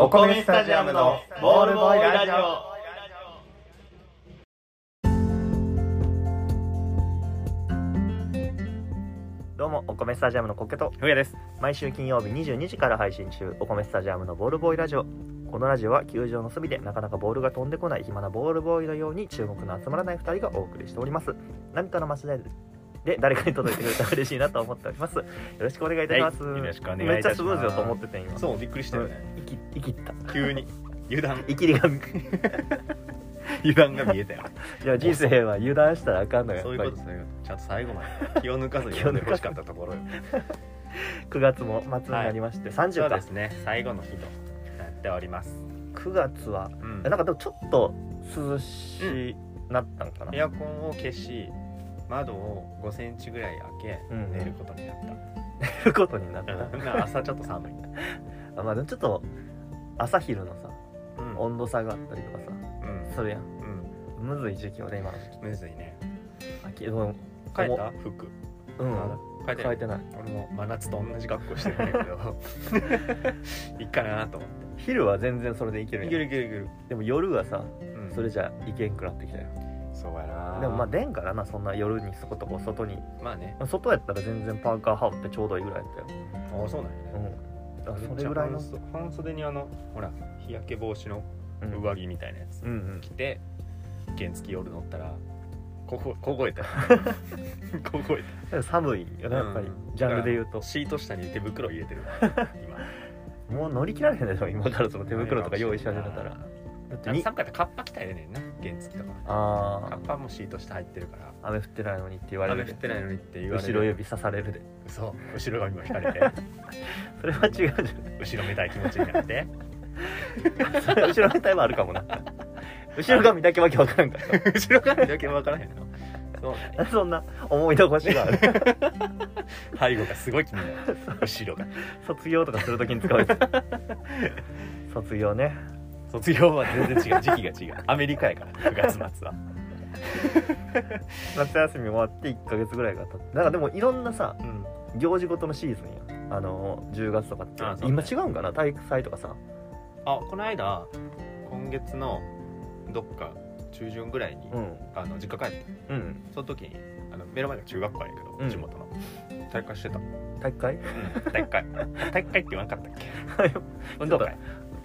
お米スタジアムのボールボーイラジオ。どうもお米スタジアムのコケとふうやです。毎週金曜日22時から配信中お米スタジアムのボールボーイラジオ。このラジオは球場の隅でなかなかボールが飛んでこない暇なボールボーイのように注目の集まらない2人がお送りしております。何かの間違いで誰かに届いてくれたら嬉しいなと思っております。よろしくお願いいたします、はいよろしくお願いいたします。めっちゃスムーズだと思ってて今。そうびっくりしたよね。生きった急に。油断。生きり。が油断が見えたよ。いや人生は油断したらあかんのよそういうことそういちゃんと最後まで。気を抜かずに読んでほしかったところよ。9月も末になりまして、30かそうですね。最後の日となっております。9月は？うん。なんかでもちょっと涼しなったんかな、エアコンを消し窓を5センチぐらい開けうん寝ることになっ寝ることになった。朝ちょっと寒い、あまあでもちょっと朝昼のさうん。温度差があったりとかさうん。それやん。うん。むずい時期よね今の時期。むずいね。秋でも変えた？服。うん。まだ。変えて変えてない。俺も真夏と同じ格好してるんだけど。いっかなと思っ昼は全然それでいけていけるやん。るいけるいける、でも夜はさうん。それじゃいけんくなってきたよそうやな。でもまあ出んからなそんな夜にそことこ外に。まあね。外やったら全然パーカー羽織ってちょうどいいぐらいだったよ。ああそうなんやね。うん。だからそれぐらいの。半袖にあのほら日焼け防止のうん上着みたいなやつうんうん。着て原付夜乗ったらここ凍えたよ。凍えでも寒いよねやっぱり、うん。ジャンルで言うと。たシート下に手袋入れてる 今。もう乗り切られへんでしょ今からその手袋とか用意し始めたら。だってに夏寒かったらカッパ着たらええねんな原付とか。あカッパもシート下入ってるから。あ雨降ってないのにって言われ雨る。で降ってないのにって言われる。後ろ指刺される。でそう後ろ髪も引かれて。それは違うじゃん。後ろめたい気持ちになって。後ろめたいはあるかもな。後ろ髪だけわけわからんかっ 後ろ髪だけ分からへんの。そうなんやたそんな思い残しがある。背後がすごい気になる。後ろが。卒業とかするときに使われて卒業ね卒業は全然違う。時期が違う。アメリカやから 9月末は。夏休み終わって1ヶ月ぐらいが経ってなんかでもいろんなさうん行事ごとのシーズンやあの10月とかって。今違うんかな？体育祭とかさ。あこの間今月のどっか中旬ぐらいに、うん。あの実家帰ったうん。その時にあの目の前が中学校やけど、うん。地元の。大会してた、体育会？大会。大会って言わなかったっけ？運動会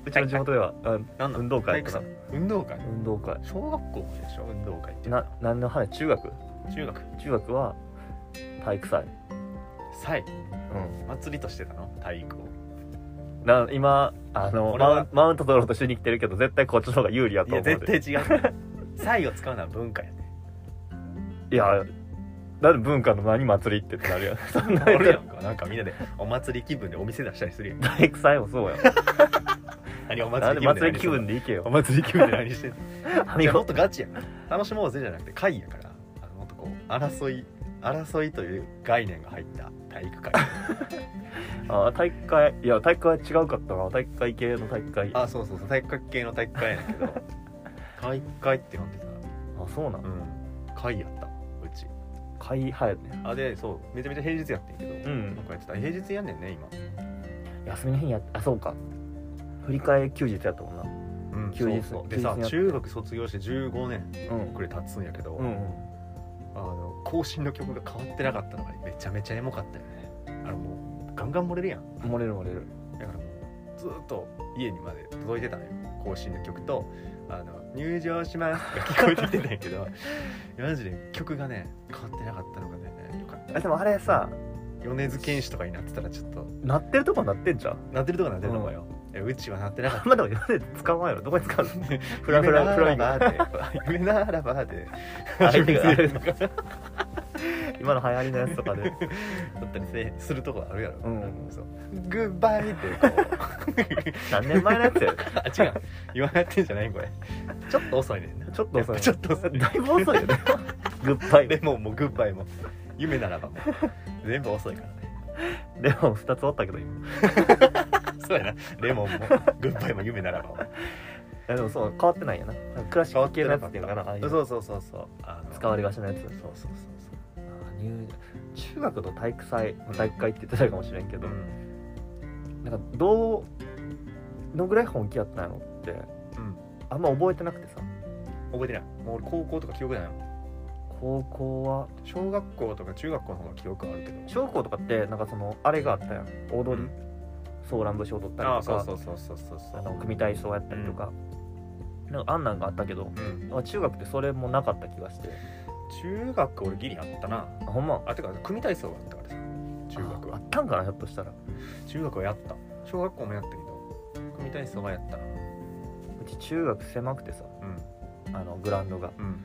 うちの地元ではあなんなん運動会かな。運動会？運動会。小学校でしょ？運動会って。な何の話中学？中学。中学は体育祭。祭？うん。祭りとしてたの？体育を。な今あのマウンマウント取ろうとしに来てるけど絶対こっちの方が有利やいやと思うで。絶対違う。祭を使うのは文化やね。いやなんで文化の何祭りってってなるやんそんなあるやんか。なんかみんなでお祭り気分でお店出したりするやん。体育祭もそうやん 何お祭り気分で祭り気分で行けよ。お祭り気分で何してんの もっとガチやん。楽しもうぜじゃなくて会やから。あのもっとこう争い争いという概念が入った体育会。あ体育会いや体育会は違うかったな。体育会系の体育会。ああそうそうそう。体育会系の体育会やねんけど。体育会って呼んでた。そうなん？うん。会やった。うち。会派やねあでそう。めちゃめちゃ平日やってんけど、うん。なんかやってた。平日やんねんね休みの日にやあそうか振り替え休日やったもんな。今、うん、休日そうそう。でさ休日やって。中学卒業して15年うん。くらい経つんやけど、うんうん。あの更新の曲が変わってなかったのがめちゃめちゃエモかったよね。あのもうガンガン漏れるやん。漏れる漏れる。だからもうずっと家にまで届いてたのよ。更新の曲と「あの入場します」が聞こえてきてたんやけど マジで曲がね変わってなかったのがねよかった。あでもあれさ米津玄師とかになってたらちょっと。なってるとこなってんじゃん。なってるとこなってるのかよ、えうちはなってなかった。まあでも米津使わんやろ。どこに使うの？フラフラフライング。夢ならばで。夢ならばで相手が。始めるのか今の流行りのやつとかで。だったりせするとこあるやろ、うん。そう。グッバイってこう。何年前のやつや？あ違う。今やってんじゃないこれ。ちょっと遅いねちょっと遅いやぱちょっと遅い。だいぶ遅いよね。グッバイレモンもグッバイも。夢ならばも全部遅いからね。レモン2つおったけど今そうやな。レモンもグッバイも夢ならば。もいやでもそう変わってないよな。クラシック系のやつっていうのかなああいう。そうそうそうそう。あの使われがちなやつ。そうそうそうあ入中学の体育祭体育会って言ってたかもしれんけど、そううん。なんかどうのぐらい本気やったんやろってうん。あんま覚えてなくてさ。覚えてない。もう俺高校とか記憶ないの高校は？小学校とか中学校の方が記憶あるけど。小学校とかってなんかそのあれがあったやん。踊り、ソーラン節踊ったりあとか組体操やったりとか、なんかあんなんがあったけどうん。あ中学ってそれもなかった気がして。中学俺ギリあったな。あほんま？あてか組体操があったからさ中学は。ああったんかなひょっとしたら。中学はやった。小学校もやったけど組体操はやったな。うち中学狭くてさうん。あのグラウンドが。うん。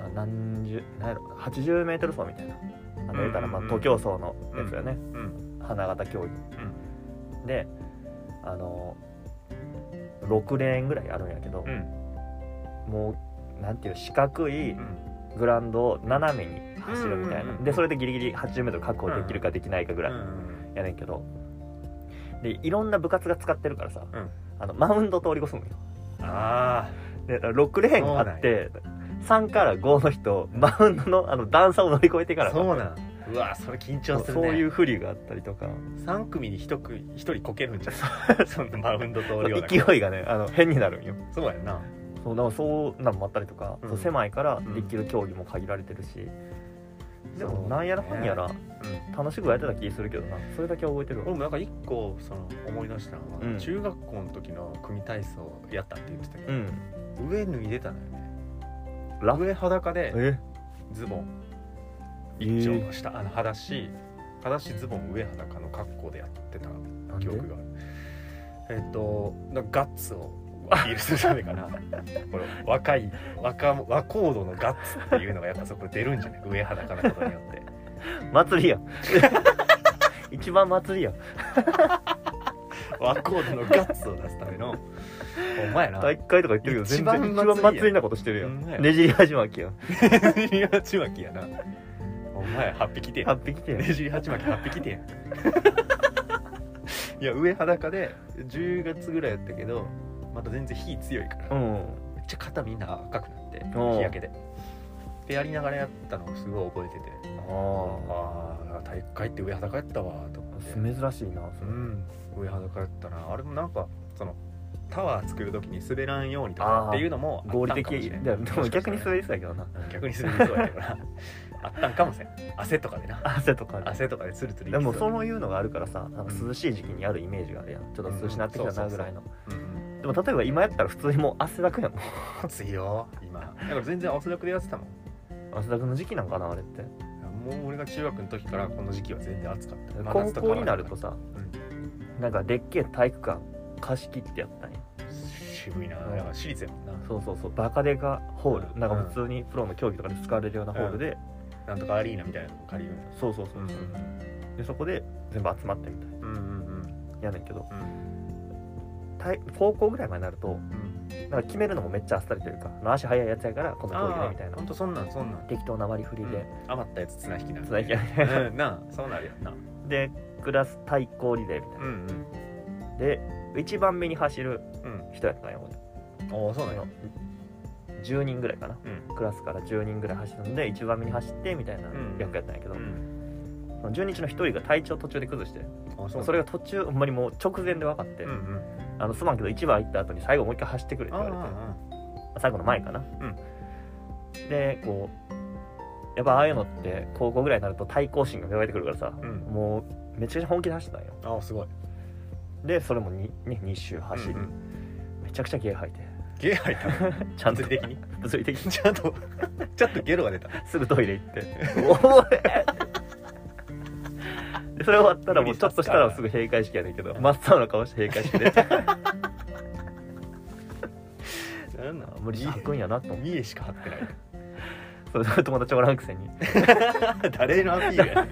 あ何十何やろ80メートル走みたいな。あの言うたらまあうんうんうん徒競走のやつよね、うん花形競技、であの6レーンぐらいあるんやけどう、ん。もうなんていう四角いうん。グラウンドを斜めに走るみたいな、でそれでギリギリ 80m 確保できるかできないかぐらいやねんけど。でいろんな部活が使ってるからさ、うん。あのマウンド通り越すのよ。あで6レーンあって3から5の人マウンドのあの段差を乗り越えてからあそうなんうわそれ緊張するね。そういう不利があったりとか。3組に 1, 組1人こけるんじゃん。そんなマウンド通るような。勢いがねあの変になるんよ。そうやな。そうだからそうなんもあったりとか、うん。そう狭いからできる競技も限られてるし、でもなんやらかんやらうん。楽しくやってた気するけどな。それだけは覚えてるわ。俺もなんか一個その思い出したのは、うん。中学校の時の組体操やったって言ってたけど、うん。上脱いでたのよね。ラ上裸でえ？ズボン一丁の下、あの裸足裸足ズボン上裸の格好でやってた記憶がある。えっ、となんかガッツをアピールするためかなこれ若い若若高度のガッツっていうのがやっぱそこで出るんじゃない？上裸なことによって。祭りや 一番祭りや 若高度のガッツを出すためのお前な大会とか言ってるけど全然一番一祭りなことしてるやほんねじり始まきやん ねじり鉢巻きやなお前8匹て8匹てねじり鉢巻き8匹て いや上裸で10月ぐらいやったけどまだ全然火強いから、うん。めっちゃ肩みんな赤くなって日焼けで。でやりながらやったのをすごい覚えてて。あああ体育会って上裸やったわと思って。あ珍しいなそれ。うん。上裸やったな。あれもなんかそのタワー作る時に滑らんようにとかっていうのも合理的かもしれん。でも逆に滑りそうやけどな。逆に滑りそうやけどなあったんかもしれん。汗とかでな。汗とかで。汗とかでツルツルいできもそういうのがあるからさなんか涼しい時期にあるイメージがあるやん。ちょっと涼しなってきたなぐらいの。うんうん。でも例えば今やったら普通にもう汗だくやん。もう暑いよ今だから全然汗だくでやってたもん。汗だくの時期なんかなあれって。もう俺が中学の時からこの時期は全然暑かった。真高校になるとさなんかでっけえ体育館貸し切ってやったんや渋いな。だから私立やもんな。そうそうそう。バカデカホール、うん。なんか普通にプロの競技とかで使われるようなホールで、なんとかアリーナみたいなのも借りるそうそうそうそう、でそこで全部集まってみたいうんうんうん。やねんけど。うん。体高校ぐらいまでになるとうんなんか決めるのもめっちゃあっさりというか足速いやつやからこの競技ねみたいな。ほんとそんなんそんなん。適当な割り振りで、余ったやつ綱引きな綱引き。やねうん。なあそうなるよな。でクラス対抗リレーみたいな、うんで一番目に走るうん。人やったんや俺。うんああそうなんや10人ぐらいかな。うん。クラスから10人ぐらい走るんで一番目に走ってみたいなうん。役やったんやけど、うん。その10人中の1人が体調途中で崩してあそれが途中ほんまにもう直前で分かって、うんうん。あのすまんけど1番行った後に最後もう一回走ってくれってあ言われてあ最後の前かな、ん。でこうやっぱああいうのって高校ぐらいになると対抗心が芽生えてくるからさ、うん。もうめちゃくちゃ本気で走ったんよ。ああすごい。でそれも 2, ね、2周走り、うんうん。めちゃくちゃゲー吐いてゲ吐いたちゃんと物理的に？物理的に？ちゃんとちゃんとゲロが出た。すぐトイレ行って「おい!」でそれ終わったらもうちょっとしたらすぐ閉会式やねんけど真っ青な顔して閉会式で。なんなん？無理吐くんやなと。思って見えしか張ってない。そう友達おらんくせに。誰のアピールやねん。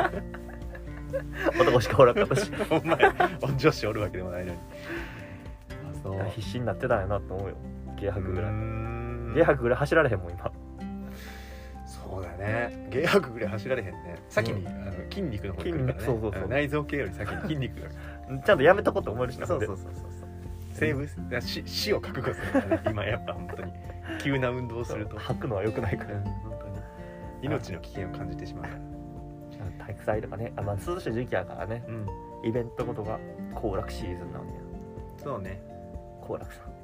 男しかおらんかったし。お前女子おるわけでもないのに。あそう。必死になってたんやなと思うよゲー吐くぐらい。いゲー吐くぐらい走られへんもん今。そうだね。ゲー吐くぐらい走られへんね。先に、あの筋肉の方にね。そうそうそう。内臓系より先に筋肉が。ちゃんとやめとこうと思えるしなそうそうそうそうそう。生物いや死死を覚悟するからね。今やっぱ本当に。急な運動をすると。吐くのは良くないから。うん本当に。命の危険を感じてしまう。体育祭とかね。あ、まあ、涼しい時期やからね。うん。イベントごとが行楽シーズンなんや。そうね。好楽さん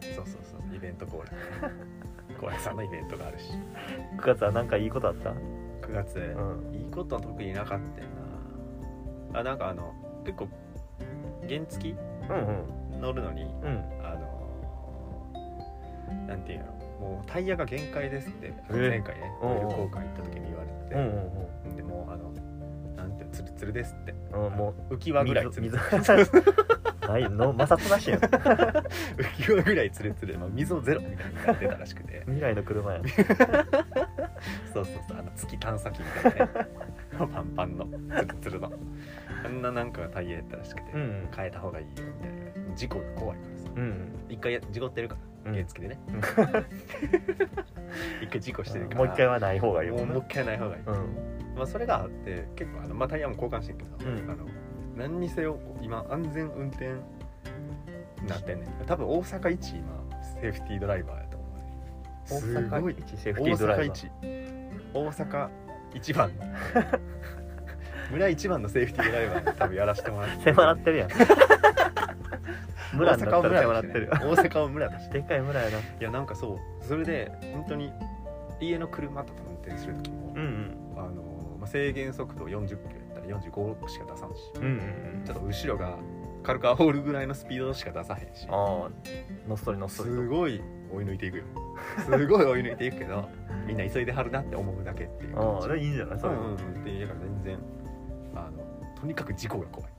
そうそうそうイベントコーラ。コーラさんのイベントがあるし。9月はなんかいいことあった？9月、うん。いいことは特になかったよな。あなんかあの結構原付うんうん。乗るのにうん。あのなんていうの？もうタイヤが限界ですってえ。前回ねうんうん。オイル交換行った時に言われてうんうん。でもうあのツルツルですって。うんうんも浮き輪ぐらいツル水ツル。水ないの摩擦なしやん。浮き輪ぐらいツルツル、まあ、溝ゼロみたいになってたらしくて。未来の車やん。そうそうそう。あの月探査機みたいなね。パンパンのツルツルの。あんななんかタイヤやったらしくて、うん変えた方がいいよみたいな。事故が怖いからさ。うん一回や事故ってるからうん。原付でね、うん。一回事故してるから。もう一回はない方がいいもんもう一回ない方がいい、うんまあ、それがあって結構あの、まあ、タイヤも交換してんけど、うん。あの何にせよ今安全運転になってんねん。多分大阪一今セーフティードライバーやと思う大阪一セーフ大ティードライバー。大阪一番。の 村一番のセーフティードライバーに多分やらせてもらって迫ら ってるやん。村になったら迫らってる大阪を村とし てでっかい村やな。いやなんかそう。それで本当に家の車とか運転する時も、うんうん。あのまあ、制限速度40キロやったら45しか出さんし、うんうんうん。ちょっと後ろが軽く煽るぐらいのスピードしか出さへんし。ああのっそりのっそりと。すごい追い抜いていくよ。すごい追い抜いていくけどみんな急いではるなって思うだけっていう。あ感じあいいんじゃない？それ。うんうんうん。っていうだから全然あのとにかく事故が怖い。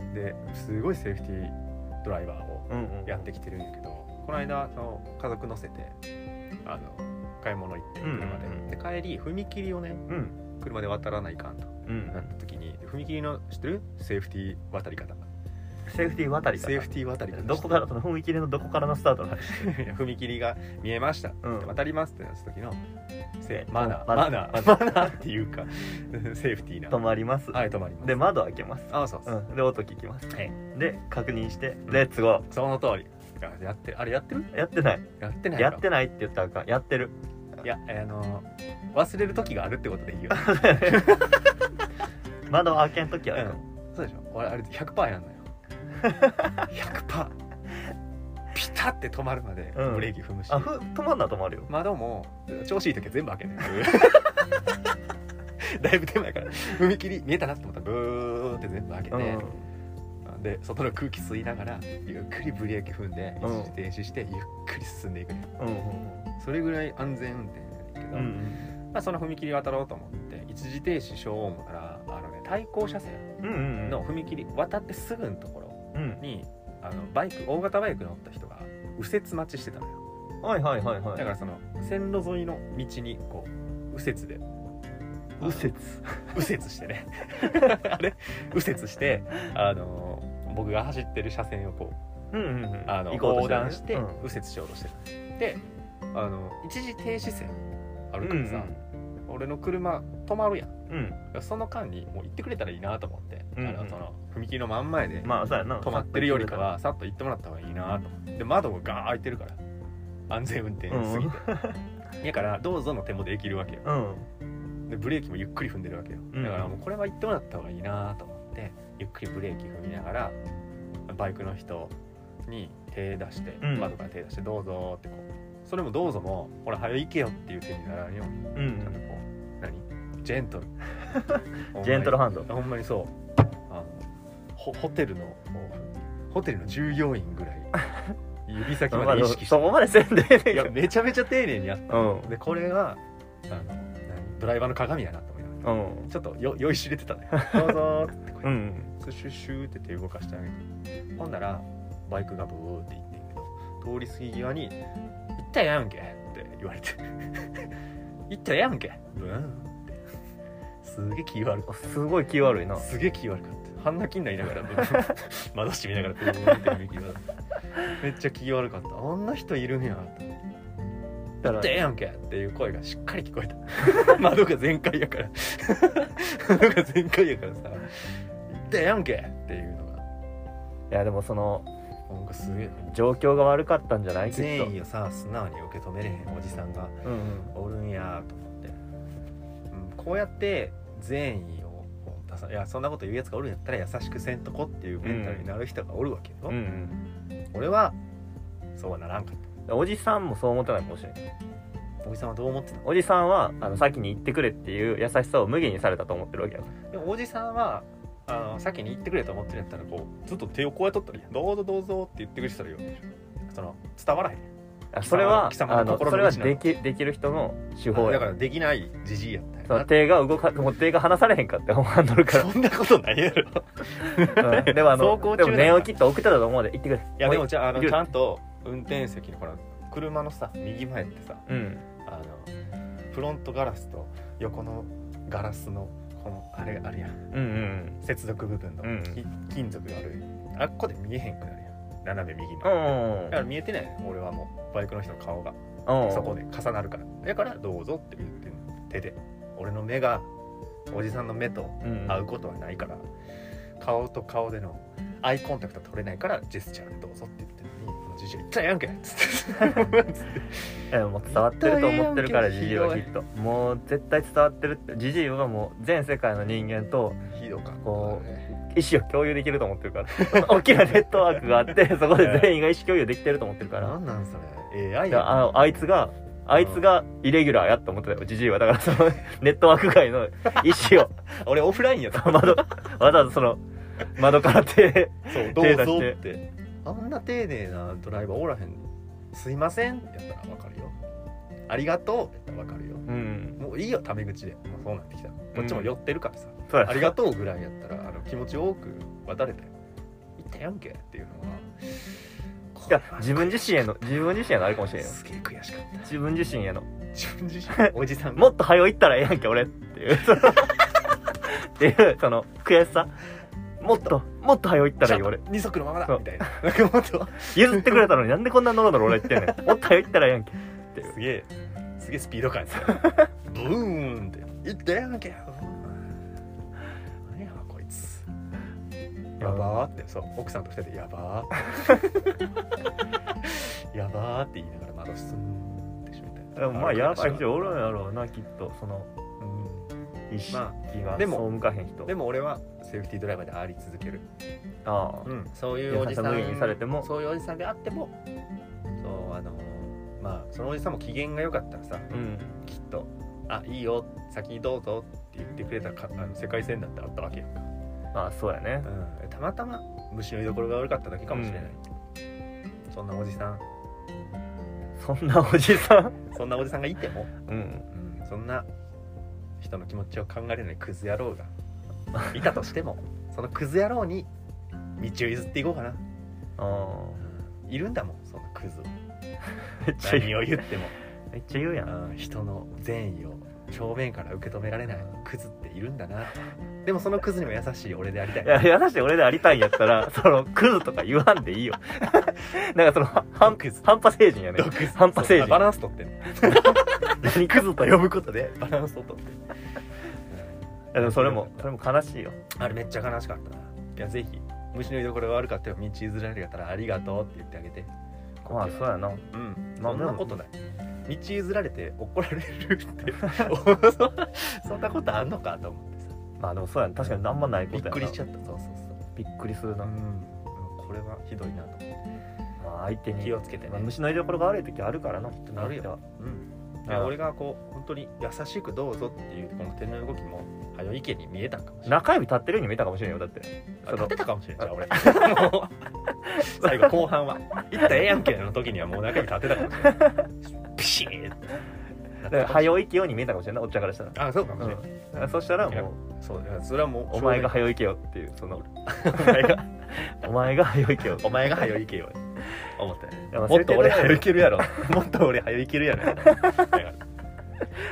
うん。ですごいセーフティードライバーをうんうん。やってきてるんやけどこの間その家族乗せてあの買い物行ってうんうん車で、で帰り踏切をねうん車で渡らないかんと。うん。なった時に踏切の知ってる？セーフティー渡り方。セーフティー渡りかセーフティー渡り方。どこからその踏切のどこからのスタートの話 踏切が見えました、うん。渡りますってなった時のせうん。マナー。マナー。ー マナーっていうか セーフティーな。止まります。はい止まります。で窓開けます。あそうそう、うん。で音聞きます。はい。で確認してレッツゴその通り。あやってあれやってる？ーやってない。やってないやってないって言ったらあかん。やってる。いやあの忘れる時があるってことでいいよ 窓開けん時はあかん。そうでしょ。俺あれ100%やんのよ。100%ピタって止まるまでうん。ブレーキ踏むし、あふ止まんな止まるよ。窓も調子いい時は全部開けんねんだいぶ手前から。踏切見えたなって思ったらブーって全部開けて、うん。で外の空気吸いながらゆっくりブレーキ踏んでうん。一時停止してゆっくり進んでいくね。うんうんそれぐらい安全運転やけど、うんうんまあ、その踏切渡ろうと思って一時停止しよう思ったらあのね対向車線うんうんうん。の踏切渡ってすぐのところうん。にあのバイク大型バイク乗った人が右折待ちしてたのよ。はいはいはいはい。だからその線路沿いの道にこう右折で。右折？右折してね。あれ？右折してあの僕が走ってる車線をこううんうんうん。あの横断してうん。右折しようとしてた、であの一時停止線あるからさ、俺の車止まるやん。うん。うんその間にもう行ってくれたらいいなと思って、うんうん。あのその踏切の真ん前でまあそうやな。止まってるよりかはさっと行ってもらった方がいいなと思って。で窓がガー開いてるから。安全運転すぎて、だからどうぞの手もできるわけよ。うん。でブレーキもゆっくり踏んでるわけよ。うん。だからもうこれは行ってもらった方がいいなと思ってゆっくりブレーキ踏みながらバイクの人に手出して、うん。窓から手出して「どうぞ」ってこう。それも「どうぞ」も「ほら早行けよ」っていう手にならんように。うん。ちゃんと何？ジェントルジェントルハンドほんまにそう。あのホホテルのホテルの従業員ぐらい 指先まで意識して。そこまでせんでええねいやめちゃめちゃ丁寧にやった。どでこれがあの何？ドライバーの鏡やなと思いながら。うん。うんちょっとよ酔いしれてたね。どうぞーってこうやうんってシュッシューって手動かしてあげて。ほんならバイクがブーって行ってんけど通り過ぎ際に「行ったらやんけ」って言われて「行ったらやんけ」ブーンってすげえ気悪かっすごい気悪いな。たすげえ気悪かった半泣きになりながら窓閉めながらブーンってめっちゃ気悪かった。あんな人いるんやと思って。だかやんけ。っていう声がしっかり聞こえた。窓が全開やから。窓が全開やからさ。行ったらええやんけ。っていうのが。いやでもそのなんかすげえ状況が悪かったんじゃない？善意をさ素直に受け止めれへんおじさんがおるんやと思って、うん、こうやって善意を出さいやそんなこと言うやつがおるんやったら優しくせんとこっていうメンタルになる人がおるわけよ、うんうん。俺はそうはならんかっおじさんもそう思ってない？かもし。れないたおじさんはどう思ってた？のおじさんはあの先に行ってくれっていう優しさを無限にされたと思ってるわけや。かでもおじさんはあの先に言ってくれと思ってるやったらこうずっと手をこうやっとったらいいやん。どうぞどうぞって言ってくれてたらいいわけでしょ。その伝わらへん。らそれは貴様のあのそれはできできる人の手法や。だからできないじじいやったよ手が動かもう手が離されへんかって思わんとるからそんなことないやろ。うん。でもあのでも念を切って送ってたと思うで行ってくれ。いやでもじゃああのちゃんと運転席のこの車のさ右前ってさうん。あのフロントガラスと横のガラスのこのあれあるやん。うんうん。接続部分の。うん。き金属がある。あっこで見えへんくなるやん。斜め右うのんだから見えてない。俺はもうバイクの人の顔が。うん。そこで重なるから。だからどうぞって言ってんの。手で。俺の目がおじさんの目とうん。会うことはないから。顔と顔でのアイコンタクト取れないからジェスチャーでどうぞってじじい言ったらやん。けっつってもう伝わってると思ってるからひどいはきっと。もう絶対伝わってるって。ジジイはもう全世界の人間とこうね意思を共有できると思ってるから。大きなネットワークがあって そこで全員が意思共有できてると思ってるから。なんなんそれ。AI あのあいつがあいつがイレギュラーやと思ってたよジジイは。だからその ネットワーク外の意思を。俺オフラインやった。窓わざわざその窓から手そうどうぞってあんな丁寧なドライバーおらへん。すいません。やったらわかるよ。ありがとう。やったらわかるよ。うん。もういいよタメ口で。もうそうなってきた。こっちも寄ってるからさ、そうやありがとうぐらいやったらあの気持ち多く渡れたよ言ったやんけっていうのは。いや自分自身への自分自身へのあれかもしれんよ。すげえ悔しかった。自分自身への。自分自身？おじさん。もっと早いったらええやんけ俺っていう。っていうその悔しさもっともっと早いったらいい俺。二足のままだみたいな。なんかもっと譲ってくれたのになんでこんなノロノロ俺言ってんねん。もっと早いったらええやんけ。ってすげえすげえスピード感ですよブーンって。言ったやんけ何やこいつ。やばーって。そう奥さんと二人でやばーって。やばーって言いながら窓すんでしょみたまあやばい人おるんやろうなきっと。そのまがでもそう向かへん人でも俺はセーフティードライバーであり続ける、ああ。うん、そういうおじさんにされてもそういうおじさん。であっても。そうあのまあそのおじさんも機嫌が良かったらさうん。きっと「あいいよ先にどうぞ」って言ってくれたかあの世界線だってあったわけやんか、まあそうやね。うん、たまたま虫の居所が悪かっただけかもしれない、そんなおじさん。そんなおじさん？そんなおじさんがいても、うん。うん、そんな人の気持ちを考えれないクズ野郎が いたとしてもそのクズ野郎に道を譲っていこうかな、ああいるんだもんそんなクズを。何う。を言っても。めっちゃ言うやん。うん人の善意を正面から受け止められないクズっているんだな。でもそのクズにも優しい俺でありたい。いや優しい俺でありたいんやったら そのクズとか言わんでいいよ。なんかそのは半クズ。半端成人やね半端成人。バランス取ってんの 何クズと呼ぶことでバランス取って。いやでもそれもそれも悲しいよ。あれめっちゃ悲しかったな。いやぜひ虫の居所が悪かったよ。道譲られるやったらありがとうって言ってあげて。まあそうやな。うん。まあそんなことない。道譲られて怒られるって。そんなことあんのかと思ってさ。まあでもそうやな。確かにあんまないこびっとやな。くりしちゃった。そうそうそう。びっくりするな、うん。これはひどいなと思って。まあ相手に気をつけてね。まあ、虫の居所が悪い時あるからな。人にあるよ。うん、俺がこう本当に優しくどうぞっていうこの手の動きもはよ池に見えたんかもしれない中指立ってるように見えたかもしれんよだってあ立ってたかもしれんじゃん俺。最後後半は「いったらええやんけ」の時にはもう中指立ってたかもしれないピシーってだから早いけように見えたかもしれんないおっちゃんからしたら、あそうかもしれん、うん。そしたらもうそうそれはもうお前が早いけよっていうその お前がお前が早いけよ。お前が早いけよ思って。もっと俺早いけるやろ。もっと俺早いけるやろ。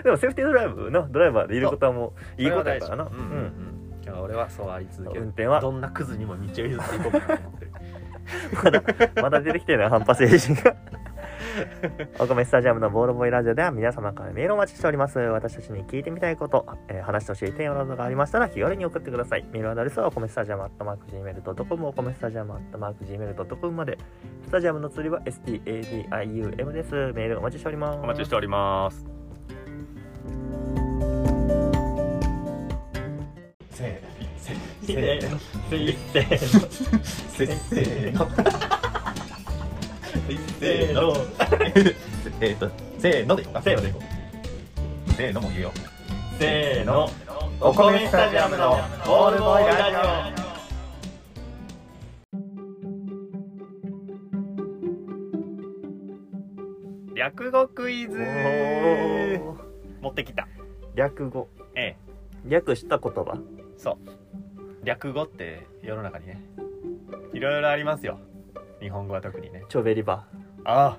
でもセーフティードライブのドライバーでいることはもういいことやからな。うん。うんうん。だから俺はそうあり続ける。運転は？どんなクズにも道を譲っていこうかなと思ってる。まだまだ出てきてない反発精神がお米スタジアムのボールボーイラジオでは皆様からメールをお待ちしております。私たちに聞いてみたいこと、えー話してほしいテーマなどがありましたら気軽に送ってください。メールアドレスはお米スタジアムアットマーク Gmail.com お米スタジアムアットマーク Gmail.com まで。スタジアムの釣りは STADIUM です。メールお待ちしております。お待ちしております。せーせせーの。せーの。せーの。せーの。せーの。えっとせーのでいこう。かせーのでいこう。せーのも言うよ。せーの。お米スタジアムのボールボーイラジ略語クイズ。オ持ってきた。略語。ええ。略した言葉。そう。略語って世の中にねいろいろありますよ日本語は特にね。チョベリバ。ああ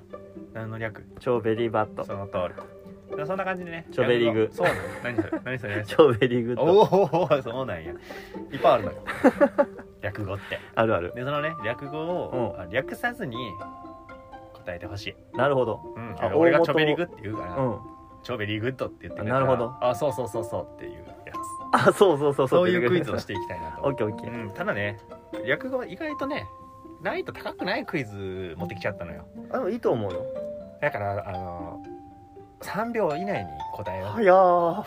何の略？チョベリバット。その通り。でそんな感じでね。チョベリグ。そうなの。何それ？何それ？何チョベリグおおそうなんや。いっぱいあるのよ。略語って。あるある。でそのね略語を、あ略さずに答えてほしい、なるほど。うん、あ俺がチョベリグって言うから、うん。チョベリグッドって言ってなるほど。あそうそうそうそうっていうやつ。あそうそうそうそう。いうクイズをししていきたいなと。オッケーオッケー。うん、ただね略語意外とね難易度高くないクイズ持ってきちゃったのよ。あでもいいと思うよ。だからあの3秒以内に答えよう、はやー。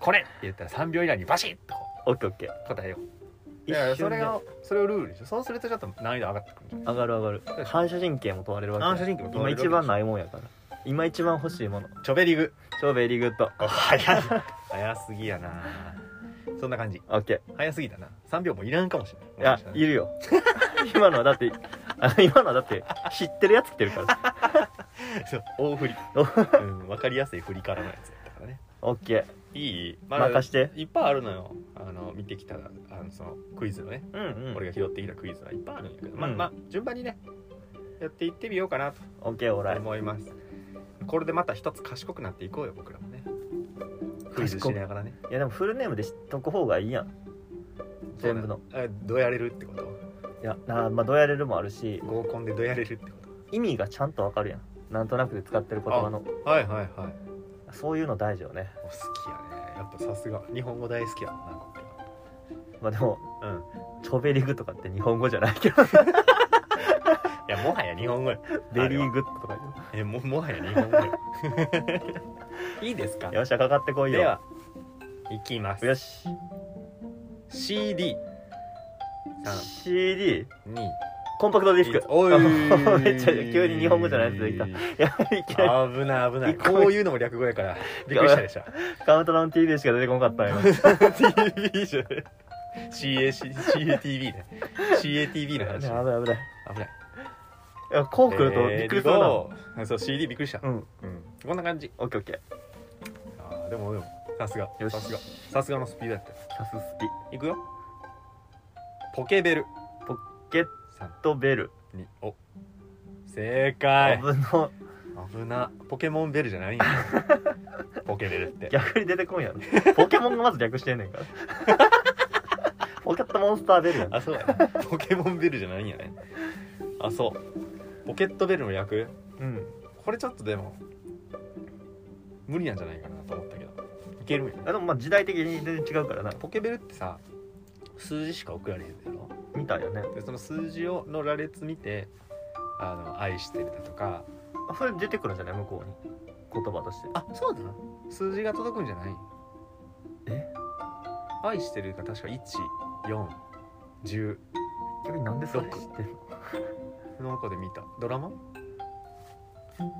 これって言ったら3秒以内にバシッとオッケーオッケー。答えよう。だかそれをそれをルールでしょ。そうするとちょっと難易度上がってくるんじゃない上がる。上がる反射神経も問われるわけ反射神経も問われる今一番ないもんやから。今一番欲しいもの。チョベリグ。超 very good 早すぎやなそんな感じ。オッケ早すぎたな。3秒もいらんかもしーいやれないいるよ。今のはだってあの今のはだって知ってるやつ来てるから そう大振り、うん、分かりやすい振りからのやつやったからね。オッケい？い、ー任して。いっぱいあるのよ。あの見てきたあのそのクイズのね、うんうん。俺が拾ってきたクイズはいっぱいあるんやけど、まあうん。まあ順番にねやっていってみようかなとオッケーオーライ思います。これでまた一つ賢くなっていこうよ僕らもねクイズしながらね。いやでもフルネームで知っとく方がいいやん。全部の。そうなあどうやれるってこと？いやなまあどうやれるもあるし。合コンでどうやれるってこ意味がちゃんとわかるやん。なんとなくで使ってる言葉の。とはいはいはい。そういうの大事よね。お好きやね。やっぱさすが。日本語大好きやもんなこまあでもうん。チョベリグとかって日本語じゃないけど。いやもはや日本語よ very good とかえももはや日本語よ いいですか？よっしゃかかってこいよ。ではいきます。よし。CD 3 CD 2コンパクトディスク。おい めっちゃ急に日本語じゃないやつできたいやいきなり危ない。危ないこういうのも略語やからびっくりしたでしょ。カウントダウン TV しか出てこなかったんよ TV じゃない CAC CATV ね。CATV の話。危ない危ない。危ない。いやこう来るとびっくりするな、えーそう CD びっくりした。うん。うんこんな感じ。オッケーオッケあーでもでもさすが。よし。さすが。さすがのスピードやった。よーサススピいくよ。ポケベル。ゲッ3トベル。2お。正解。危の危な。ポケモンベルじゃないんや。ポケベルって。逆に出てこんやろ。ポケモンがまず略してんねんから。ポケットモンスターベルやん。あそうや。ポケモンベルじゃないんやね。あそう。ポケットベルの略。うん。これちょっとでも無理なんじゃないかなと思ったけど。いけるんや。あでもまあ時代的に全然違うからな。ポケベルってさ数字しか送られへんやろ？みたいよね。でその数字をの羅列見てあの愛してるだとか。あそれ出てくるんじゃない？向こうに。言葉として。あそうだな数字が届くんじゃない？え？愛してるが確か1410逆になんでそれ知ってんの？なんかで見た。ドラマ？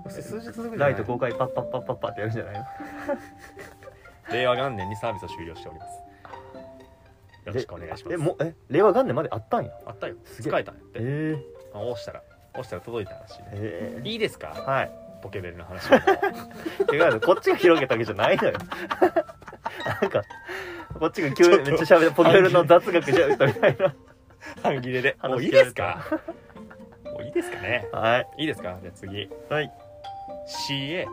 そして数字届くんじゃない？ライト公開パッパッパッパッパってやるんじゃないの令和元年にサービスを終了しておりますよろしくお願いしますえもえ令和元年まであったんやあったよすげえ使えたんやってえあ押したら押したら届いたらしいねええいいですかはいポケベルの話違うこっちが広げたわけじゃないのよなんかこっちが急にめっちゃ喋るポケベルの雑学じゃみたいな半切れでもういいですかですかね。はい。いいですか？じゃあ次。はい。CA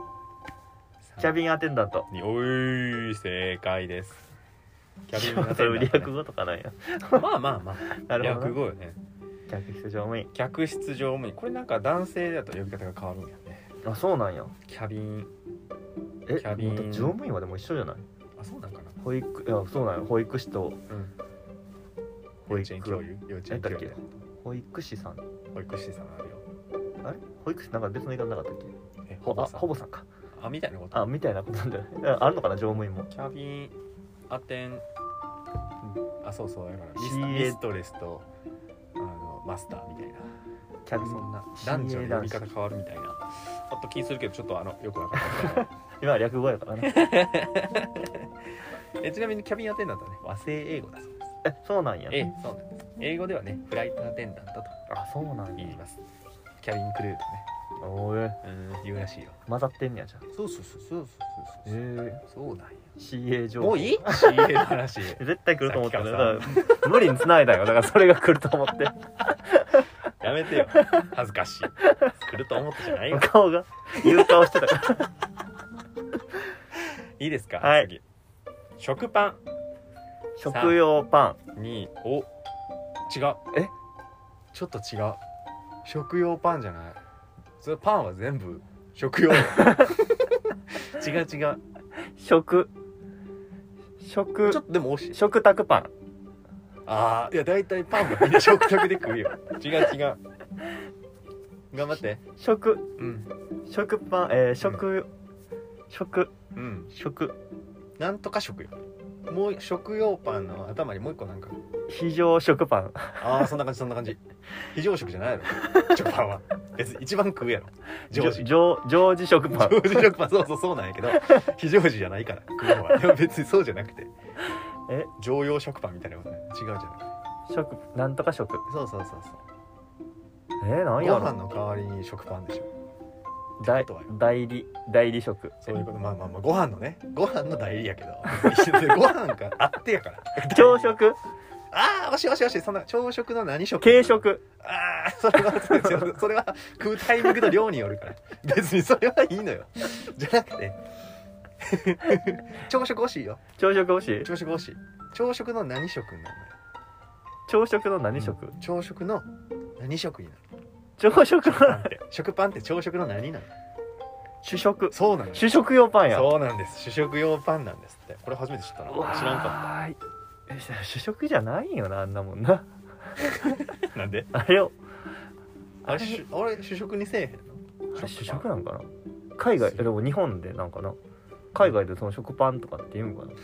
キャビンアテンダント。におい正解です。キャビンアそテンダントね。れ略語とかなんや。まあまあまあ。なるほどな。略語よね。客室乗務員。客室乗務員。これなんか男性だと呼び方が変わるんやね。あそうなんや。キャビン。えキャビン。乗務員はでも一緒じゃない？あそうなんかな。保育いやそうなんや。保育士と。うん。保育。園教諭幼稚園教諭保育士さん。保育士さんあるよ。あれ？保育士なんか別の言い方なかったっけ？えほぼさん。ほぼさん。か。あみたいなこと？あみたいなことなんだよね。ああるのかな？乗務員も。キャビンアテンあそうそうだからミスミストレスとあのマスターみたいな。キャビン。そんな男女の呼び方変わるみたいな。あと気するけどちょっとあのよくわかんない 今は略語やからね。えちなみにキャビンアテンダントはね和製英語だそうです。えそうなんや。ええそうなんです英語ではねフライトアテンダントとあそうなんや言います。キャビンクルーとね。おいうん言うらしいよ。混ざってんねやじゃあ。そうそうそうそうそうええそう。なんや。CA 情報。もういい ?CA の話。絶対来ると思ってるさだから無理に繋いだよ。だからそれが来ると思って。やめてよ。恥ずかしい。来ると思ってじゃないよ。顔が言う顔してた。からいいですか、はい。次。食パン。食用パン。にお違う。え？ちょっと違う。食用パンじゃない？それパンは全部食用。違う違う。食。食。ちょっとでも惜しい。食卓パン。ああいや大体パンはみんな食卓で食うよ。違う違う。頑張って。食。うん。食パンえー、食、食。うん。食。なんとか食よもう食用パンの頭にもう一個なんか。非常食パン。ああそんな感じそんな感じ。非常食じゃないやろ。食パンは。別に一番食うやろ。常時。常常時食パン。常時食パン。そうそうそうなんやけど非常時じゃないから食うのは。でも別にそうじゃなくて。え？常用食パンみたいなことね。違うじゃない。食なんとか食。そうそうそうそう。えー、なんごやろ？飯の代わりに食パンでしょ代代理代理食。そういうこと。まあまあまあご飯のね。ご飯の代理やけど。ご飯があってやから。朝食？ああ惜しい惜しい惜しい。そんな朝食の何食？軽食。ああそれはそれは食うタイミングと量によるから。別にそれはいいのよ。じゃなくて。朝食惜しいよ。朝食欲しい？朝食惜しい。朝食の何食になる朝食ののよ何食、うん。朝食の何食になる？朝食の食パンって。食パンって朝食の何なの？主食そうなのよ主食用パンや。そうなんです。主食用パンなんですって。これ初めて知ったのうわー知らんかえ主食じゃないよなあんなもんな。っ たなんで？あれよあれしあれ主食にせえへんの？主食なんかな？海外でも日本でなんかな？海外でその食パンとかって言うんかな？へ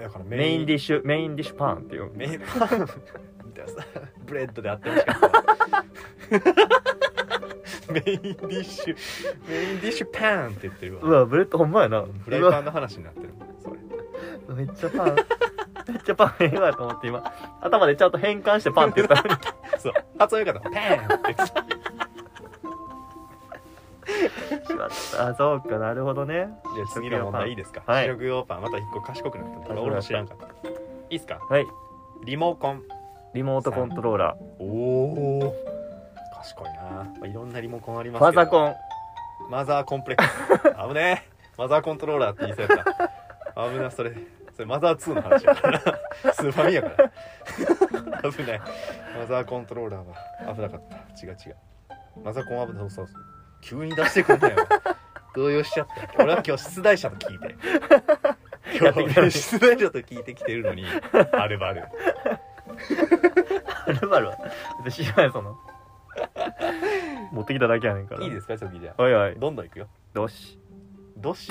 えだからメイン。ディィッシュメインディッシュパンっていうメインパン。みたいなさ bread であってほしかったわメインディッシュメインディッシュパンって言ってるわ。うわ bread ほんまやな。フライパンの話になってる。それ。めっちゃパン。めっちゃパンええわと思って今。頭でちゃんと変換してパンって言ったのに。そう。発音よかった。パンって言って。たしまったあそうかなるほどねじゃあ次の問題いいですか、はい。主食用パン。また一個賢くなった俺も知らんかった。いいっすか？はい。リモコンリモートコントローラおお賢いな、まあ、いろんなリモコンありーますけど。ファザコン。マザーコンプレックス。危ねえ。マザーコントローラーって言いそうやった。危なそれ。それマザー2の話やから。な スーファミやから。危ない。マザーコントローラーは。危なかった。違う違う。マザコンは危ない。そうそう急に出してくんなよ。動揺しちゃった。俺は今日出題者と聞いて。今日出題者と聞いてきてるのに。あるばる はるばるは別に知らないその持ってきただけやねんから。いいですか次じゃはいはい。あどんどんいくよ。どし。ど し？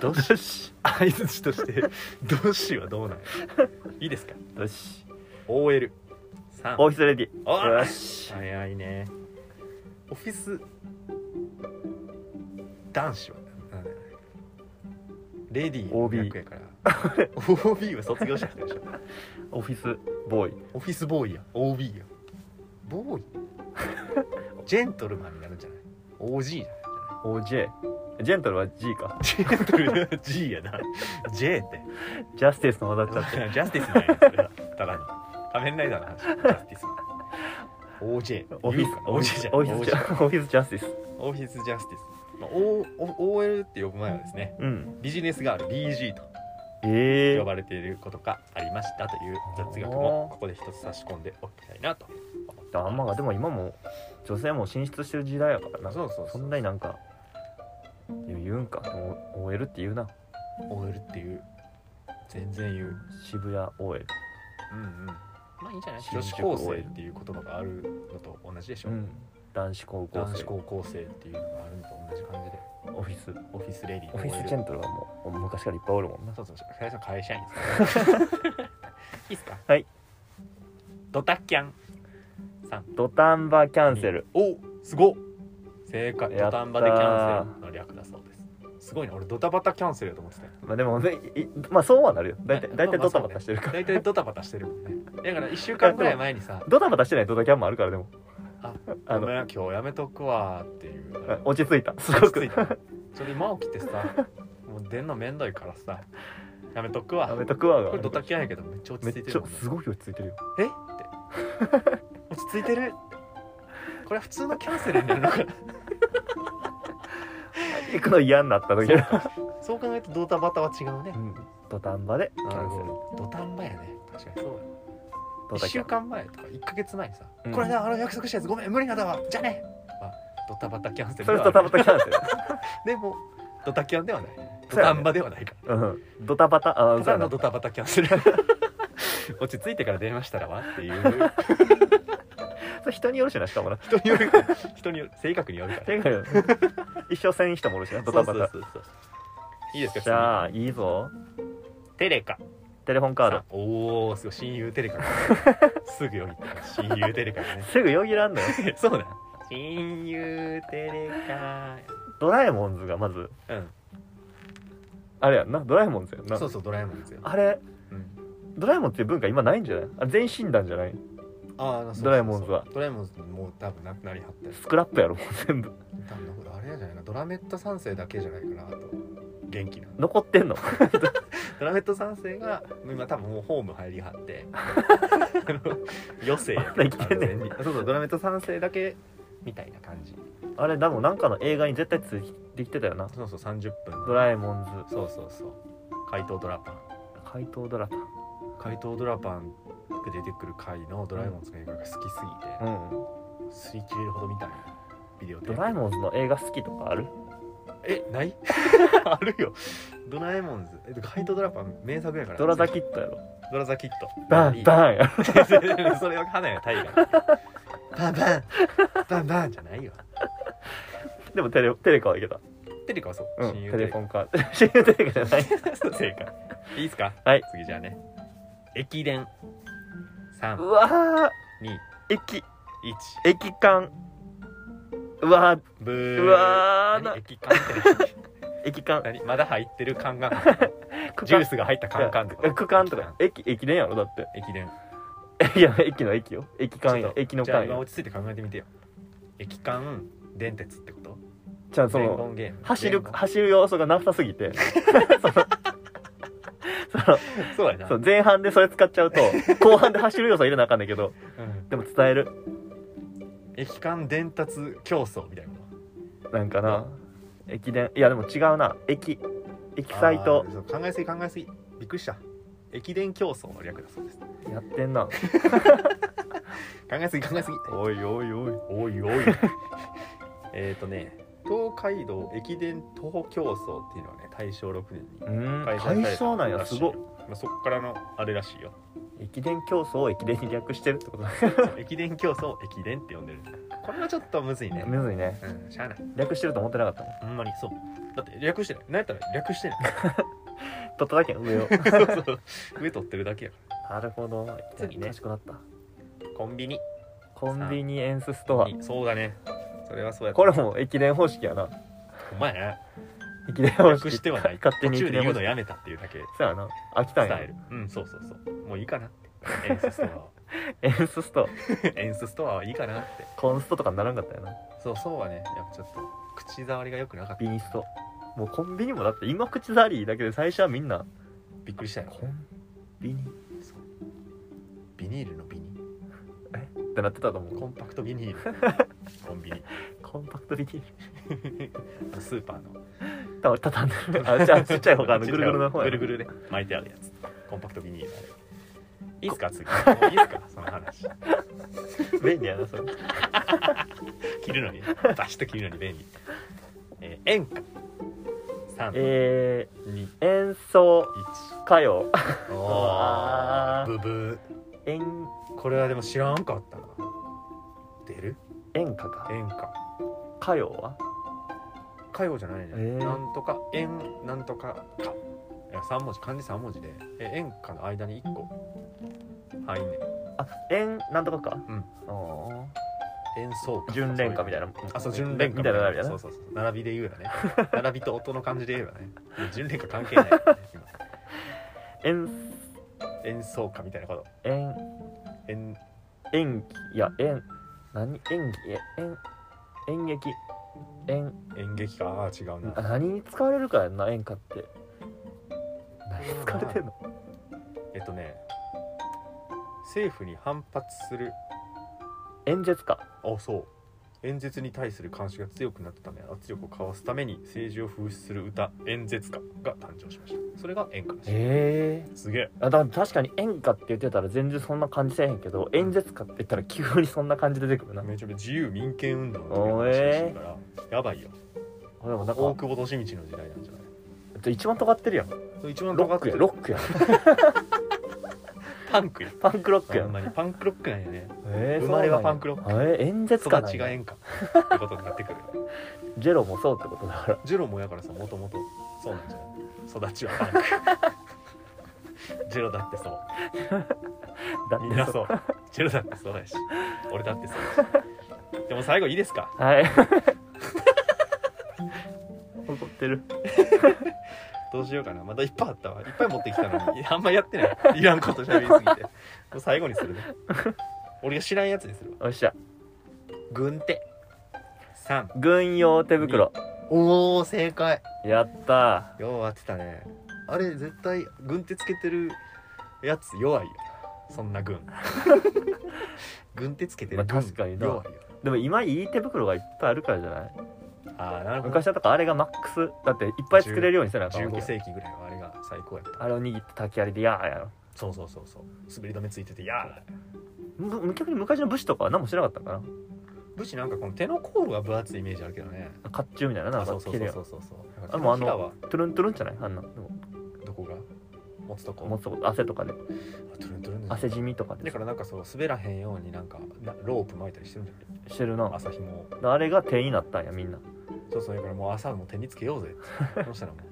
どし。相づちとして。どしはどうなのいいですか？どし。OL 3オフィスレディ。およし。早いね。オフィス。男子は？レディーの OB 役やから OB は卒業した人でしょオフィスボーイ。オフィスボーイや。OB や。ボーイ？ジェントルマンになるんじゃない？OG じゃない？OJ ジェントルは G か。ジェントル G やな。J って。ジャスティスの技っちゃって。ジャスティスなんやそれは。ただに仮面ライダーの話ジャスティス OJ オフィス。OJ じゃん。オフィスジ OJ ャオフィスジャスティス。オフィスジャスティス、まあ、O OL って呼ぶ前はですね。うん。ビジネスガール BG と。ええ呼ばれていることがありましたという雑学もここで一つ差し込んでおきたいなと思ってあんまがでも今も女性も進出してる時代やからな。そうそうそんなになんか言うんか。お OL って言うな。OL っていう。全然言う。渋谷 OL うんうん。まあいいんじゃない？女子高生っていう言葉があるのと同じでしょ、うん。男子高校生。男子高校生っていうのがあるのと同じ感じでオフィスオフィスレディーオフィスジェントルはもう昔からいっぱいおるもんな。そうそうそう最初の会社員です。いいっすか？はい。ドタキャン3土壇場キャンセル。おすごっ。正解。やったー。土壇場でキャンセルの略だそうです。すごいね俺ドタバタキャンセルだと思ってたよ。まあでもねいまあそうはなるよ。大体まあ大体ドタバタしてるから。大体ドタバタしてるもんねだから1週間ぐらい前にさドタバタしてないドタキャンもあるからでもああの今日やめとくわっていう。落ち着いた。すごく。落ち着いた。それ今起きてさもう出んのめんどいからさやめとくわ。やめとくわ。がこれドタキャンやけどめっちゃ落ち着いてるね。すごい落ち着いてるよ。え？って。落ち着いてる？これは普通のキャンセルになるのかな？行くの嫌になった時そうかそう考えるとドタバタは違うね。うん。土壇場でキャンセル。ほど土壇場やね。確かにそうだ1ドタキャン週間前とか1か月前にさ「うん。これだあの約束したやつごめん無理なんだわ。じゃあね」はドタバタキャンセルそれドタバタキャンセル。でもドタキャンではない。土そうやね。壇場ではないから。うん。ドタバタあそうやな。ただのドタバタキャンセル。落ち着いてから電話したらわっていう。それ人によるしなしかもな。人による。人による。性格によるから。手がよ一生せん人もおるしなドタバタ。そうそうそうそう。いいですかじゃあいいぞ。次テレカテレフォンカード。おおすごい親友テレカ すぐよぎった親友テレカね。すぐよぎらんのよ。そうだ。親友テレカ。ドラえもんズがまず。うん。あれやんな？ドラえもんズやんな。そうそうドラえもんですよ、あれ？うん、ドラえもんっていう文化今ないんじゃない？あれ全員死んだんじゃない？あドラえもんズは。ドラえもんズもう多分なくなりはったよ。スクラップやろもう全部。多分あれやじゃないかドラメット三世だけじゃないかなあと元気な。残ってんの？ドラメット三世が今多分もうホーム入りはって。余生やまだ生きてんねん。完全にそうそうドラメット三世だけみたいな感じ。あれでもなんかの映画に絶対ついてきてたよな。そうそう30分の。ドラえもんズ。そうそうそう。怪盗ドラパン。怪盗ドラパン。怪盗ドラパンが出てくる回のドラえもんズの映画が好きすぎて、うん。吸い切れるほど見たいビデオドラえもんズの映画好きとかある？えない？あるよ。ドラえもんズ。え怪盗ドラパン名作やから。ドラザキットやろ。ドラザキット。バンバンやろ。ン それは花やタイガバンバン。バンバンじゃないよ。でもテレテレカはいけた。テレカはそう、うん親友テレフォンカー。ド 親友テレカじゃない。そう正解。いいっすか？はい。次じゃあね。駅伝。321うわー。駅。駅間うわーブー。うわーな。何？駅缶って駅間。何？まだ入ってる缶が。区ジュースが入ったカンカンと？か区間とか。駅駅伝やろだって。駅伝。いや駅の駅よ。駅間や。ちょっと駅のじゃあ間落ち着いて考えてみてよ。駅間電鉄ってこと？じゃあその伝言ゲーム。走る伝言走る要素がなさすぎて。そのそのそうやな。そう前半でそれ使っちゃうと後半で走る要素入れなあかんねんけど。うん。でも伝える駅間伝達競争みたいななんかな。駅伝。いやでも違うな。駅。駅サイト。あーそう考えすぎ考えすぎ。びっくりした。駅伝競争の略だそうです。やってんな。考えすぎ考えすぎ。おいおいおい。おいおい。えっとね東海道駅伝徒歩競争っていうのはね大正6年にうん。開催された対象なんやらしいすごっ。まあ、そっからのあれらしいよ駅伝競争を駅伝に略してるってことだ。駅伝競争を駅伝って呼んでる。これはちょっとむずいね。むずいね。うんしゃあない。略してると思ってなかったもん。ほんまにそう。だって略してない。何やったら略してない。取っただけやん上を。そうそう。上取ってるだけや。かなるほど。次ね。難しくなった。らコンビニ。コンビニエンスストア。にそうだね。それはそうやこれも駅伝方式やな。ほんまやね駅伝方式略してはない勝手に途中で言うのやめたっていうだけそうやな。飽きたんや。スタイル。うんそうそうそう。もういいかなって。エンスストアは。エンスストエンスストアはいいかなって。コンストとかにならんかったよな。そうそうはね。やっぱちょっと口触りが良くなかった。ビニスト。もうコンビニもだって今口触りだけで最初はみんなびっくりしたよ。コンビニ。そう。ビニールのビニ。ってなってたと思う。コンパクトビニール。コンビニ。コンパクトビニ スーパーのたた畳んでるあじゃあちっちゃい方があのぐるぐるの方や。ぐるぐるで巻いてあるやつ。コンパクトビニール。いいっすか？次もういいっすか？その話。便利やなそれ。切るのに。バシッと切るのに便利。えー、演歌321えー、演奏歌謡おブブ演ーこれはでも知らんかったな。出る？演歌か。演歌歌謡は？歌謡じゃないね、えー。なんとか演なんとかか。いや3文字漢字3文字で。え演歌の間に1個。入んねん。あ円なんとかか？うん。あ演奏ー純連歌みたいな。あそう純連歌。みたいなそうそうそう。並びで言えばね。並びと音の感じで言えばね。純連歌関係ない、ね、円今演奏歌みたいなこと。円演演技いや演何？演技え演演劇演。演劇か？あー違うあな何に使われるかやんな演歌って。何に使われてんの？えっとね政府に反発する。演説か。あそう演説に対する監視が強くなったため圧力をかわすために政治を風刺する歌演説歌が誕生しました。それが演歌です。へえ。すげえ。あだ確かに演歌って言ってたら全然そんな感じせえへんけど演説歌って言ったら急にそんな感じ出てくるな。めちゃめちゃ自由民権運動の時の話らしいからやばいよ。あでもなんか大久保利通の時代なんじゃない？一番尖ってるやん。一番ロックやロックや。パンクやパンクロックやほんまに。パンクロックなんやねえ生まれはパンクロック。クえー演説歌なんや。育ちが演歌ってことになってくる。ジェロもそうってことだから。ジェロもやからさもともとそうなんじゃない。育ちはパンク。ジェロだってそう。だみんなそう。ジェロだってそうだし。俺だってそうだし。でも最後いいですか？はい。怒ってる。どうしようかな。まだいっぱいあったわ。いっぱい持ってきたのに。あんまやってない。いらんこと喋りすぎて。もう最後にするね俺が知らんやつにするわ。よっしゃ。軍手。3軍用手袋。おお正解。やったよう当てたね。あれ絶対軍手つけてるやつ弱いよ。そんな軍。軍手つけてる軍、まあ確かにな。弱いよ。でも今いい手袋がいっぱいあるからじゃない？ああなるほど。昔だとかあれがマックス。だっていっぱい作れるようにせなあかんわけ15や世紀ぐらいはあれが最高やった。あれを握って竹槍でやーやろそうそうそうそう。滑り止めついててやー。む逆に昔の武士とかは何もしなかったんかな？武士なんかこの手の甲羅が分厚いイメージあるけどね。甲冑みたいななんあそうそうそうそう。そうそうあもうあのトゥルントゥルンじゃない？あんな。どこが？持つとこ？持つとこ。汗とかで。あトゥルントゥルン汗じみとかでだからなんかそう滑らへんようになんかなロープ巻いたりしてるんじゃしてるな。ない朝ひも。あれが手になったんやみんな。そうそうだからもう朝もう手につけようぜそしたらもう。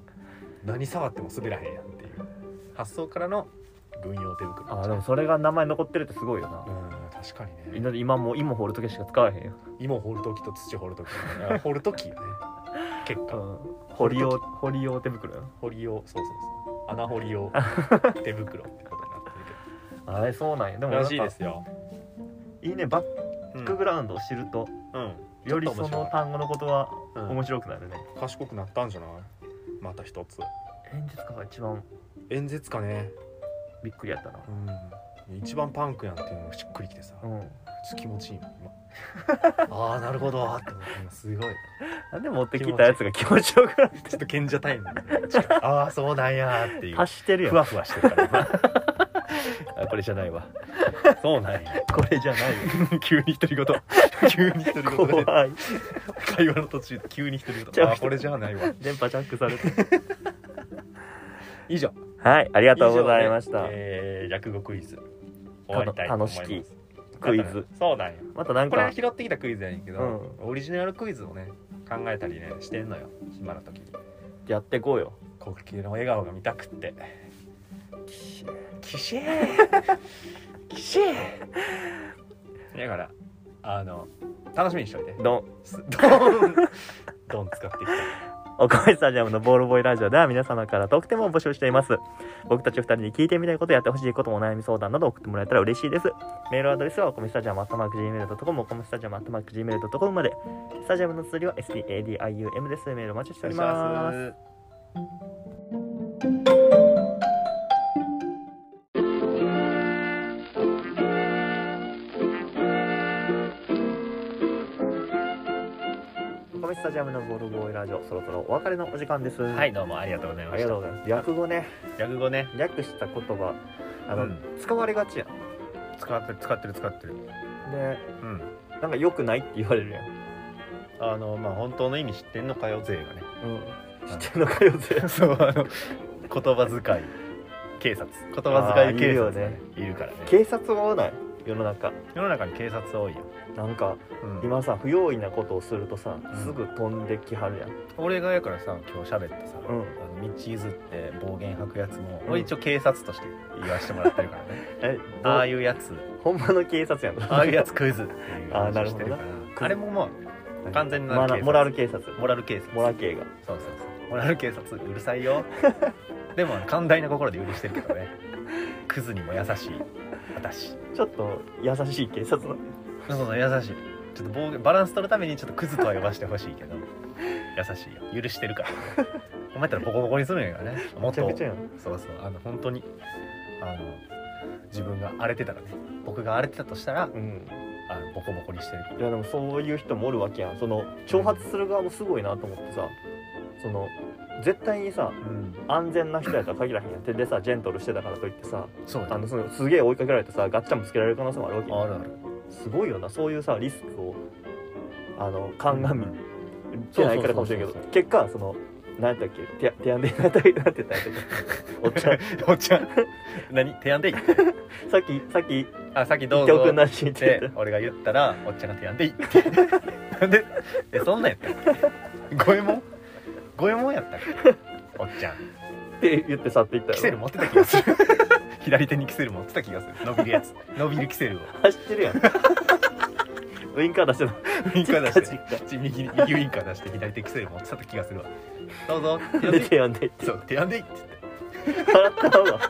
何触っても滑らへんやんっていう。発想からの軍用手袋。あでもそれが名前残ってるってすごいよな。うん確かにね。今今もう芋掘る時しか使わへんよ、芋掘る時と土掘る時あ掘る時よね。結果。うん、掘り用掘り用手袋よ。掘り用そうそうそう。穴掘り用手袋ってことになってるあれそうなんや。でもけどらしいですよ、いいね。バッうんクグラウンドを知ると、うん。よりその単語のことはうん面白くなるね、賢くなったんじゃない？また一つ。演説家が一番。演説かねびっくりやったな。うん。一番パンクやんっていうのがしっくりきてさ。うん。気持ちいいの今。ああなるほど。って思って。今すごい。なんで持ってきたやつが気持ちよくなってちょっと賢者タイムみたいな。近いああそうなんやーっていう。足してるやん。ふわふわしてるから。今 あこれじゃないわ。そうなんや。これじゃないよ。急に独り言。急に独り言で。怖い。会話の途中で急に独り言。あーこれじゃないわ。電波ジャックされて以上はいありがとうござい以上でました、えー略語クイズ。終わりたいと思います。楽しきクイズ。そうなんや。またなんかこれは拾ってきたクイズやねんけど、うオリジナルクイズをね考えたりねしてんのよ暇な時。にやってこうよ。国旗の笑顔が見たくって。キシェキシェだからあの楽しみにしといて。ドン。すドン。ドン使っていきた。いおかめスタジアムのボールボーイラジオでは皆様から特典も募集しています。僕たち2人に聞いてみたいことやってほしいこともお悩み相談など送ってもらえたら嬉しいです。メールアドレスはお米スタジアムアットマーク Gmail.com お米スタジアムアットマーク Gmail.com まで。スタジアムの通りは SDADIUM です。メールお待ちしております。スタジアムのボールボーイラジオそろそろお別れのお時間です。はいどうもありがとうございあました。りがとうございます。略語ね。略語ね。略した言葉。あの、うん。使われがちやん。使ってる使ってる使ってる。でうん。なんか良くないって言われるやん。あのまあ本当の意味知ってんのかよ勢がね。うん。知ってんのかよぜ そうあの言葉遣い警察。言葉遣い警察あーいるよね。いるからね。警察はおない世の中。世の中に警察多いよ、なんかうん。今さ不用意なことをするとさうん。すぐ飛んできはるやん、俺がやからさ今日喋ってさ、うん。あの道譲って暴言吐くやつも、うん。俺一応警察として言わしてもらってるからね。えああいうやつ。ほんまの警察やん。ああいうやつクイズっていうあーなるほどあれももう完全なマナ警察。モラル警察。モラル警察。モラ警が。そうそうそう。モラル警察うるさいよ。でも寛大な心で許してるけどね。クズにも優しい私。ちょっと優しい警察の。そうそう優しい。ちょっとバランス取るためにちょっとクズとは呼ばしてほしいけど。優しいよ。許してるから、ね、お前やったらボコボコにするんやからね。もめっと。そうそうあの本当にあの自分が荒れてたらね。僕が荒れてたとしたらうん。あのボコボコにしてる。いやでもそういう人もおるわけやん。その挑発する側もすごいなと思ってさ。その絶対にさうん。安全な人やとは限らへんやん。手でさジェントルしてたからといってさそうあのそのすげえ追いかけられてさガッチャンぶつけられる可能性もあるわけあるある。すごいよな。そういうさリスクをあの鑑みてないからかもしれんけど。そうそうそう結果その何やったっけ？手手やんで何やったて言ったんやったっけ？おっちゃん。おっちゃん。何？提案でいい？さっきさっきあさっきどうぞ。言っておくんなしって俺が言ったらおっちゃんが提案でいいって。な んでえそんなんやったっけ？五右衛門五右衛門やったっけ？おっちゃん。って言って去っていったキセルよ持ってた気がする。左手にキセル持ってた気がする。伸びるやつ。伸びるキセルを。走ってるやん。ウインカー出してるウインカー出して。ち右に右ウインカー出して左手キセル持ってた気がするわ。どうぞ。手やんでってそう提案でいいって言って。笑ったわ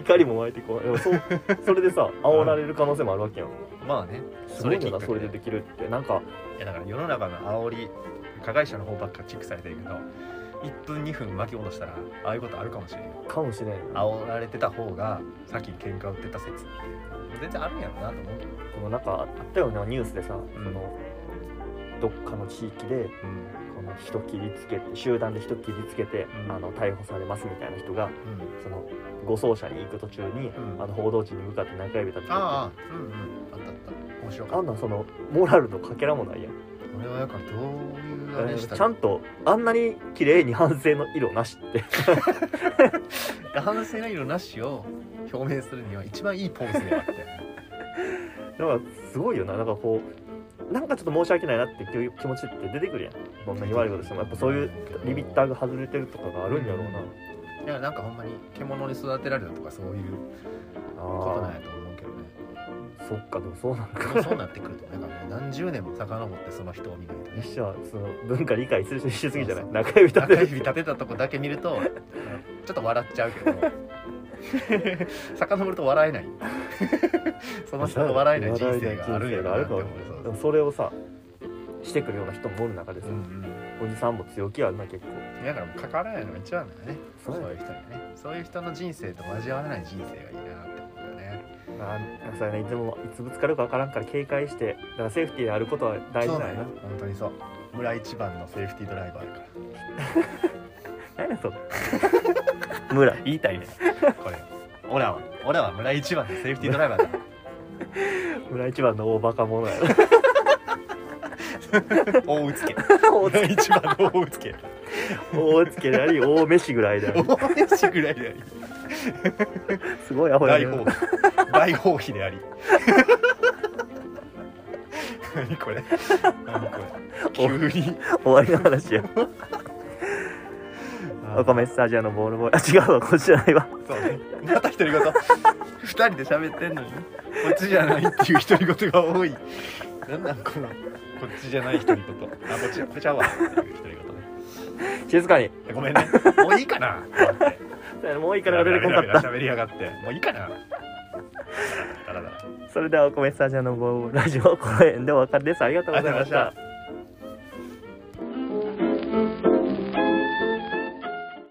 怒りも湧いてこう。でもそうそれでさ煽られる可能性もあるわけやん。まあね。すごいよなそれでできるって。なんかいやだから世の中の煽り加害者の方ばっかチェックされてるけど1分2分巻き戻したらああいうことあるかもしれんよ。かもしれんよ。煽られてた方が先に喧嘩売ってた説。って全然あるんやろうなと思う。でもなんかあったよねニュースでさ、ん。そのどっかの地域でうん。この人切りつけて集団で人切りつけて、うん。あの逮捕されますみたいな人がうん。その護送車に行く途中に、うん。あの報道陣に向かって中指立ててああうんうん。あったあった。面白かっあんなんそのモラルのかけらもないやん、た俺はだからどういうあれしたちゃんとあんなに綺麗に反省の色なしって。反省の色なしを表明するには一番いいポーズであって。だからすごいよな。なんかこうなんかちょっと申し訳ないなっていう気持ちって出てくるやん。どんなに悪いことしても。やっぱそういうリミッターが外れてるとかがあるんやろうな、いやなんかほんまに獣に育てられたとかそういうことなんあやと思うそっかでもそうなんか。そうなってくるとなんかもう何十年も遡ってその人を見ないとね。一緒はその文化理解するしすぎじゃない？中指立てる中指立てたとこだけ見るとちょっと笑っちゃうけど遡ると笑えない。その人の笑えない人生があるんやなって思う。それをさしてくるような人もおる中でさ、うんうんおじさんも強気あるな結構。だからもう関わらないのが一番だよね。そうういう人にね。そういう人の人生と交わらない人生がいいなねあそれねいつもいつぶつかるか分からんから警戒してだからセーフティーであることは大事だよな。本当にそう。村一番のセーフティードライバーやから。何やそれ。村言いたいね。これ。は俺らは村一番のセーフティードライバーだ。村一番の大バカ者やろ大うつけ大村一番の大うつけ大つけであり大飯ぐらいであり大飯ぐらいでありすごいアホやね。大放棄。大放棄であり。何これ？何これ？急に。終わりの話やお米スタジアのボールボーイ。あ違うわこっちじゃないわ。そうね。また独り言二人で喋ってんのに。こっちじゃないっていう独り言が多い。なんなんこのこっちじゃない独り言。あこっちこっちゃうわっていう独り言ね静かに。ごめんね。もういいかな。もういいから出てこなかった。喋りやがって。もういいかな。だらだら。それではお米スタジアのラジオこの辺でお別れです。ありがとうございました